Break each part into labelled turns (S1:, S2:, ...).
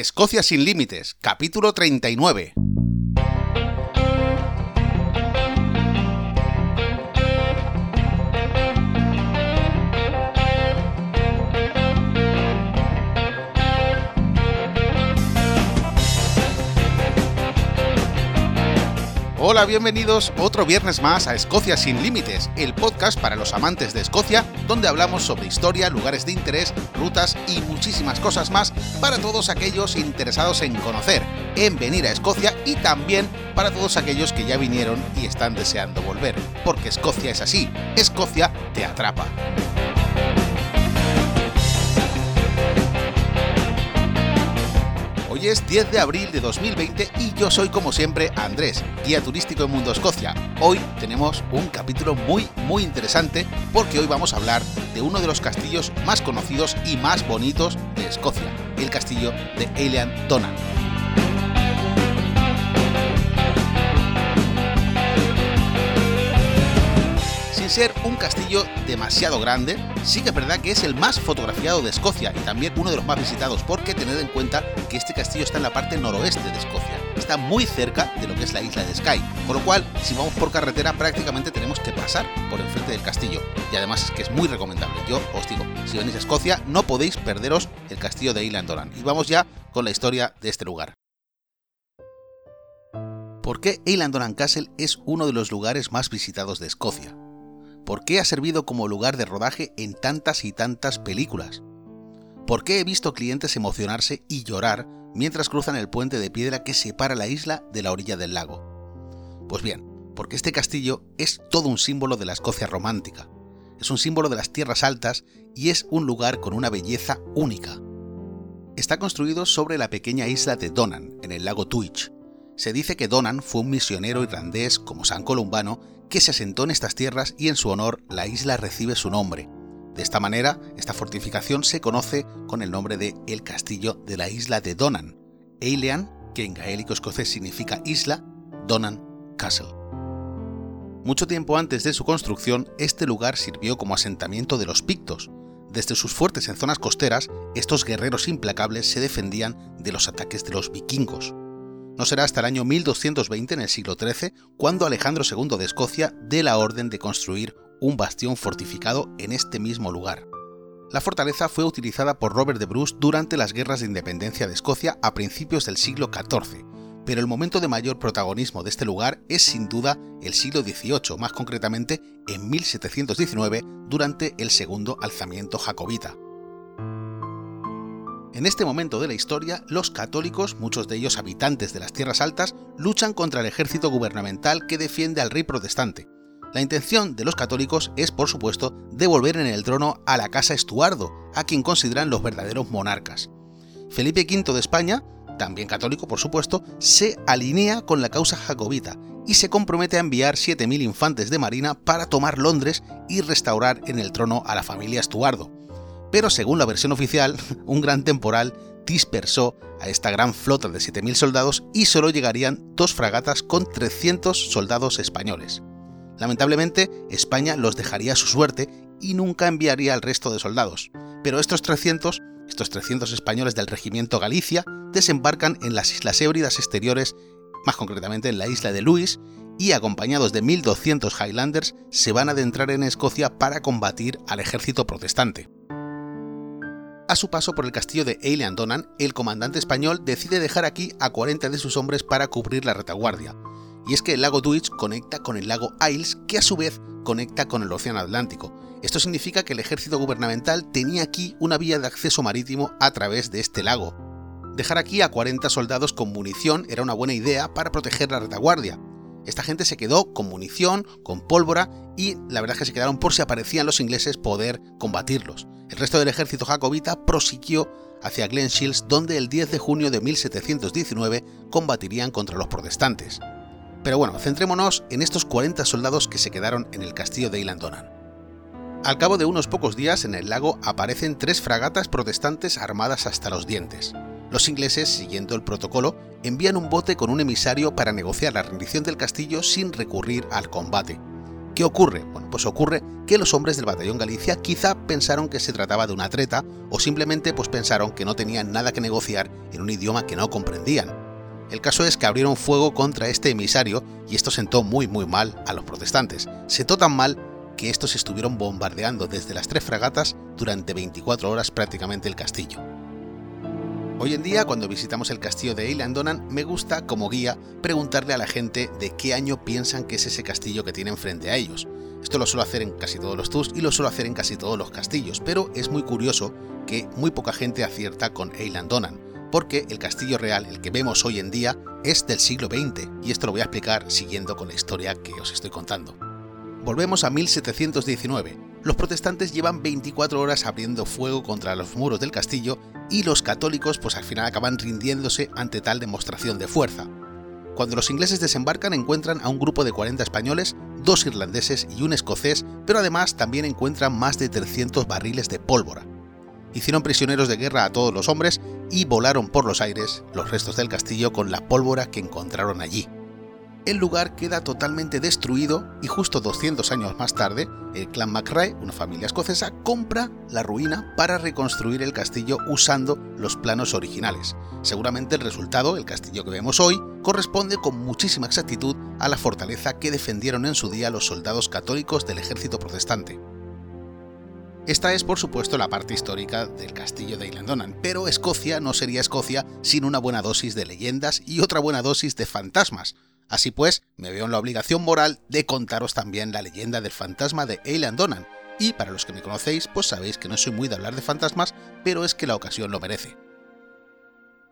S1: Escocia sin Límites, capítulo 39. Hola, bienvenidos otro viernes más a Escocia sin Límites, el podcast para los amantes de Escocia, donde hablamos sobre historia, lugares de interés, rutas y muchísimas cosas más para todos aquellos interesados en conocer, en venir a Escocia y también para todos aquellos que ya vinieron y están deseando volver, porque Escocia es así, Escocia te atrapa. Es 10 de abril de 2020 y yo soy como siempre Andrés, guía turístico en Mundo Escocia. Hoy tenemos un capítulo muy muy interesante porque hoy vamos a hablar de uno de los castillos más conocidos y más bonitos de Escocia, el castillo de Eilean Donan. Ser un castillo demasiado grande, sí que es verdad que es el más fotografiado de Escocia y también uno de los más visitados, porque tened en cuenta que este castillo está en la parte noroeste de Escocia, está muy cerca de lo que es la isla de Skye, con lo cual si vamos por carretera prácticamente tenemos que pasar por enfrente del castillo, y además es que es muy recomendable, yo os digo, si venís a Escocia no podéis perderos el castillo de Donan, y vamos ya con la historia de este lugar. ¿Por qué Eilean Donan Castle es uno de los lugares más visitados de Escocia? ¿Por qué ha servido como lugar de rodaje en tantas y tantas películas? ¿Por qué he visto clientes emocionarse y llorar mientras cruzan el puente de piedra que separa la isla de la orilla del lago? Pues bien, porque este castillo es todo un símbolo de la Escocia romántica, es un símbolo de las tierras altas y es un lugar con una belleza única. Está construido sobre la pequeña isla de Donan, en el lago Twitch. Se dice que Donan fue un misionero irlandés como San Columbano que se asentó en estas tierras y en su honor la isla recibe su nombre. De esta manera, esta fortificación se conoce con el nombre de el castillo de la isla de Donan, Eilean, que en gaélico escocés significa isla, Donan Castle. Mucho tiempo antes de su construcción, este lugar sirvió como asentamiento de los pictos. Desde sus fuertes en zonas costeras, estos guerreros implacables se defendían de los ataques de los vikingos. No será hasta el año 1220 en el siglo XIII cuando Alejandro II de Escocia dé la orden de construir un bastión fortificado en este mismo lugar. La fortaleza fue utilizada por Robert de Bruce durante las guerras de independencia de Escocia a principios del siglo XIV, pero el momento de mayor protagonismo de este lugar es sin duda el siglo XVIII, más concretamente en 1719 durante el segundo alzamiento jacobita. En este momento de la historia, los católicos, muchos de ellos habitantes de las tierras altas, luchan contra el ejército gubernamental que defiende al rey protestante. La intención de los católicos es, por supuesto, devolver en el trono a la casa Estuardo, a quien consideran los verdaderos monarcas. Felipe V de España, también católico por supuesto, se alinea con la causa jacobita y se compromete a enviar 7.000 infantes de marina para tomar Londres y restaurar en el trono a la familia Estuardo pero según la versión oficial, un gran temporal dispersó a esta gran flota de 7.000 soldados y solo llegarían dos fragatas con 300 soldados españoles. Lamentablemente, España los dejaría a su suerte y nunca enviaría al resto de soldados, pero estos 300, estos 300 españoles del regimiento Galicia, desembarcan en las Islas Hébridas exteriores, más concretamente en la isla de Luis, y acompañados de 1.200 Highlanders se van a adentrar en Escocia para combatir al ejército protestante. A su paso por el castillo de Eilean Donan, el comandante español decide dejar aquí a 40 de sus hombres para cubrir la retaguardia. Y es que el lago Twitch conecta con el lago Isles, que a su vez conecta con el Océano Atlántico. Esto significa que el ejército gubernamental tenía aquí una vía de acceso marítimo a través de este lago. Dejar aquí a 40 soldados con munición era una buena idea para proteger la retaguardia, esta gente se quedó con munición, con pólvora y la verdad es que se quedaron por si aparecían los ingleses poder combatirlos. El resto del ejército jacobita prosiguió hacia Glen Shields donde el 10 de junio de 1719 combatirían contra los protestantes. Pero bueno, centrémonos en estos 40 soldados que se quedaron en el castillo de Ilandonan. Al cabo de unos pocos días en el lago aparecen tres fragatas protestantes armadas hasta los dientes. Los ingleses, siguiendo el protocolo, envían un bote con un emisario para negociar la rendición del castillo sin recurrir al combate. ¿Qué ocurre? Bueno, pues ocurre que los hombres del batallón Galicia quizá pensaron que se trataba de una treta o simplemente pues pensaron que no tenían nada que negociar en un idioma que no comprendían. El caso es que abrieron fuego contra este emisario y esto sentó muy muy mal a los protestantes. Sentó tan mal que estos estuvieron bombardeando desde las tres fragatas durante 24 horas prácticamente el castillo. Hoy en día, cuando visitamos el castillo de Eilandonan, me gusta, como guía, preguntarle a la gente de qué año piensan que es ese castillo que tienen frente a ellos. Esto lo suelo hacer en casi todos los tours y lo suelo hacer en casi todos los castillos, pero es muy curioso que muy poca gente acierta con Eilandonan, porque el castillo real, el que vemos hoy en día, es del siglo XX, y esto lo voy a explicar siguiendo con la historia que os estoy contando. Volvemos a 1719, los protestantes llevan 24 horas abriendo fuego contra los muros del castillo y los católicos pues al final acaban rindiéndose ante tal demostración de fuerza. Cuando los ingleses desembarcan encuentran a un grupo de 40 españoles, dos irlandeses y un escocés, pero además también encuentran más de 300 barriles de pólvora. Hicieron prisioneros de guerra a todos los hombres y volaron por los aires los restos del castillo con la pólvora que encontraron allí el lugar queda totalmente destruido y justo 200 años más tarde, el clan MacRae, una familia escocesa, compra la ruina para reconstruir el castillo usando los planos originales. Seguramente el resultado, el castillo que vemos hoy, corresponde con muchísima exactitud a la fortaleza que defendieron en su día los soldados católicos del ejército protestante. Esta es, por supuesto, la parte histórica del castillo de Eilandonan, pero Escocia no sería Escocia sin una buena dosis de leyendas y otra buena dosis de fantasmas, Así pues, me veo en la obligación moral de contaros también la leyenda del fantasma de Eilean Donan, y para los que me conocéis, pues sabéis que no soy muy de hablar de fantasmas, pero es que la ocasión lo merece.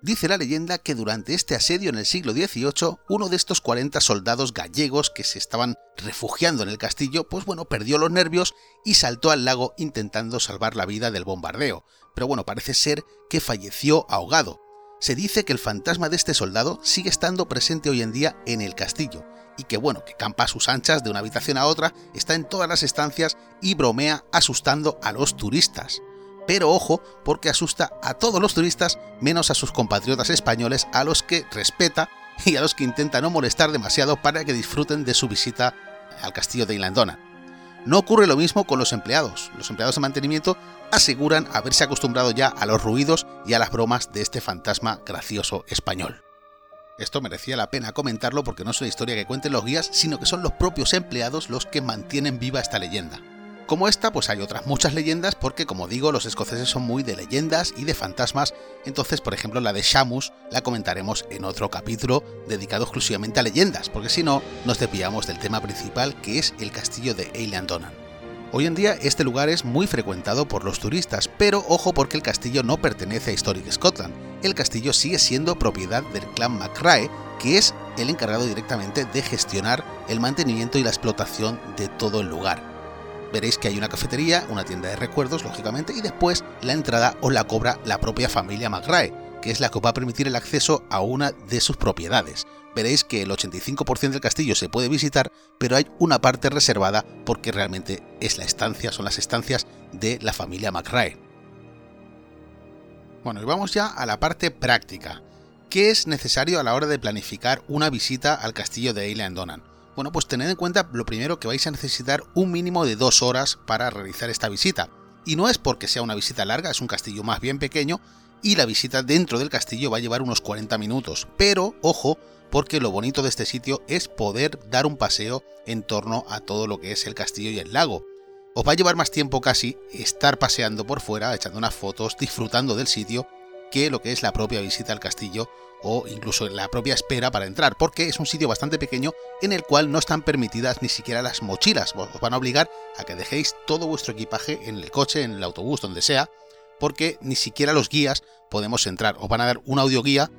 S1: Dice la leyenda que durante este asedio en el siglo XVIII, uno de estos 40 soldados gallegos que se estaban refugiando en el castillo, pues bueno, perdió los nervios y saltó al lago intentando salvar la vida del bombardeo. Pero bueno, parece ser que falleció ahogado, se dice que el fantasma de este soldado sigue estando presente hoy en día en el castillo, y que bueno, que campa a sus anchas de una habitación a otra, está en todas las estancias y bromea asustando a los turistas. Pero ojo, porque asusta a todos los turistas menos a sus compatriotas españoles a los que respeta y a los que intenta no molestar demasiado para que disfruten de su visita al castillo de Inlandona. No ocurre lo mismo con los empleados. Los empleados de mantenimiento aseguran haberse acostumbrado ya a los ruidos y a las bromas de este fantasma gracioso español. Esto merecía la pena comentarlo porque no es una historia que cuenten los guías, sino que son los propios empleados los que mantienen viva esta leyenda. Como esta, pues hay otras muchas leyendas porque, como digo, los escoceses son muy de leyendas y de fantasmas, entonces, por ejemplo, la de Shamus la comentaremos en otro capítulo dedicado exclusivamente a leyendas, porque si no, nos desviamos del tema principal que es el castillo de Eilean Donan. Hoy en día este lugar es muy frecuentado por los turistas, pero ojo porque el castillo no pertenece a Historic Scotland. El castillo sigue siendo propiedad del clan MacRae, que es el encargado directamente de gestionar el mantenimiento y la explotación de todo el lugar veréis que hay una cafetería, una tienda de recuerdos, lógicamente, y después la entrada os la cobra la propia familia McRae, que es la que os va a permitir el acceso a una de sus propiedades. Veréis que el 85% del castillo se puede visitar, pero hay una parte reservada porque realmente es la estancia, son las estancias de la familia McRae. Bueno, y vamos ya a la parte práctica. ¿Qué es necesario a la hora de planificar una visita al castillo de Eilean Donan? Bueno, pues tened en cuenta lo primero que vais a necesitar un mínimo de dos horas para realizar esta visita. Y no es porque sea una visita larga, es un castillo más bien pequeño y la visita dentro del castillo va a llevar unos 40 minutos. Pero, ojo, porque lo bonito de este sitio es poder dar un paseo en torno a todo lo que es el castillo y el lago. Os va a llevar más tiempo casi estar paseando por fuera, echando unas fotos, disfrutando del sitio, que lo que es la propia visita al castillo o incluso la propia espera para entrar, porque es un sitio bastante pequeño en el cual no están permitidas ni siquiera las mochilas. Os van a obligar a que dejéis todo vuestro equipaje en el coche, en el autobús, donde sea, porque ni siquiera los guías podemos entrar. Os van a dar una audioguía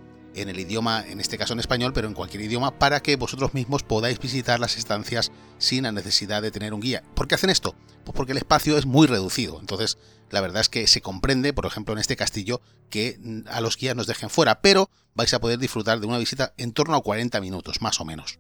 S1: en el idioma, en este caso en español, pero en cualquier idioma, para que vosotros mismos podáis visitar las estancias sin la necesidad de tener un guía. ¿Por qué hacen esto? Pues porque el espacio es muy reducido. Entonces, la verdad es que se comprende, por ejemplo, en este castillo, que a los guías nos dejen fuera, pero vais a poder disfrutar de una visita en torno a 40 minutos, más o menos.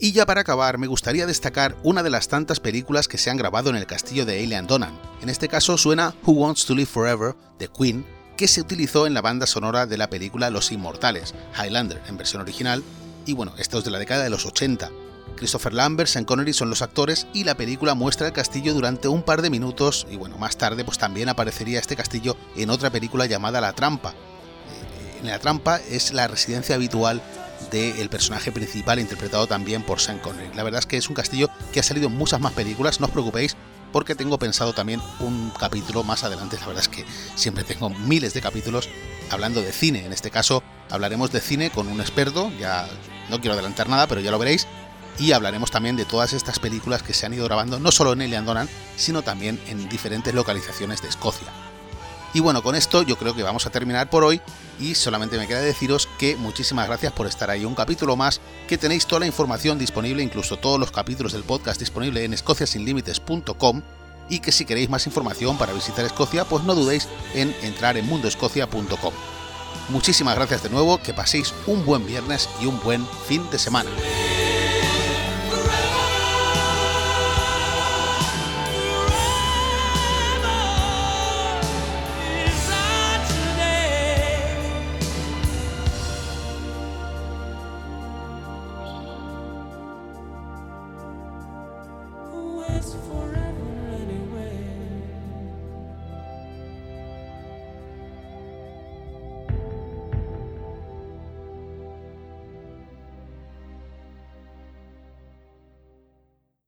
S1: Y ya para acabar, me gustaría destacar una de las tantas películas que se han grabado en el castillo de Alien Donan. En este caso suena Who Wants to Live Forever de Queen, que se utilizó en la banda sonora de la película Los Inmortales, Highlander en versión original, y bueno, esto es de la década de los 80. Christopher Lambert, Sean Connery son los actores y la película muestra el castillo durante un par de minutos y bueno, más tarde pues también aparecería este castillo en otra película llamada La Trampa. Eh, en La Trampa es la residencia habitual del personaje principal interpretado también por Sean Connery. La verdad es que es un castillo que ha salido en muchas más películas, no os preocupéis porque tengo pensado también un capítulo más adelante, la verdad es que siempre tengo miles de capítulos hablando de cine, en este caso hablaremos de cine con un experto, ya no quiero adelantar nada, pero ya lo veréis, y hablaremos también de todas estas películas que se han ido grabando no solo en Elian Donan, sino también en diferentes localizaciones de Escocia. Y bueno, con esto yo creo que vamos a terminar por hoy y solamente me queda deciros que muchísimas gracias por estar ahí un capítulo más, que tenéis toda la información disponible, incluso todos los capítulos del podcast disponible en escociasinlimites.com y que si queréis más información para visitar Escocia, pues no dudéis en entrar en mundoescocia.com. Muchísimas gracias de nuevo, que paséis un buen viernes y un buen fin de semana.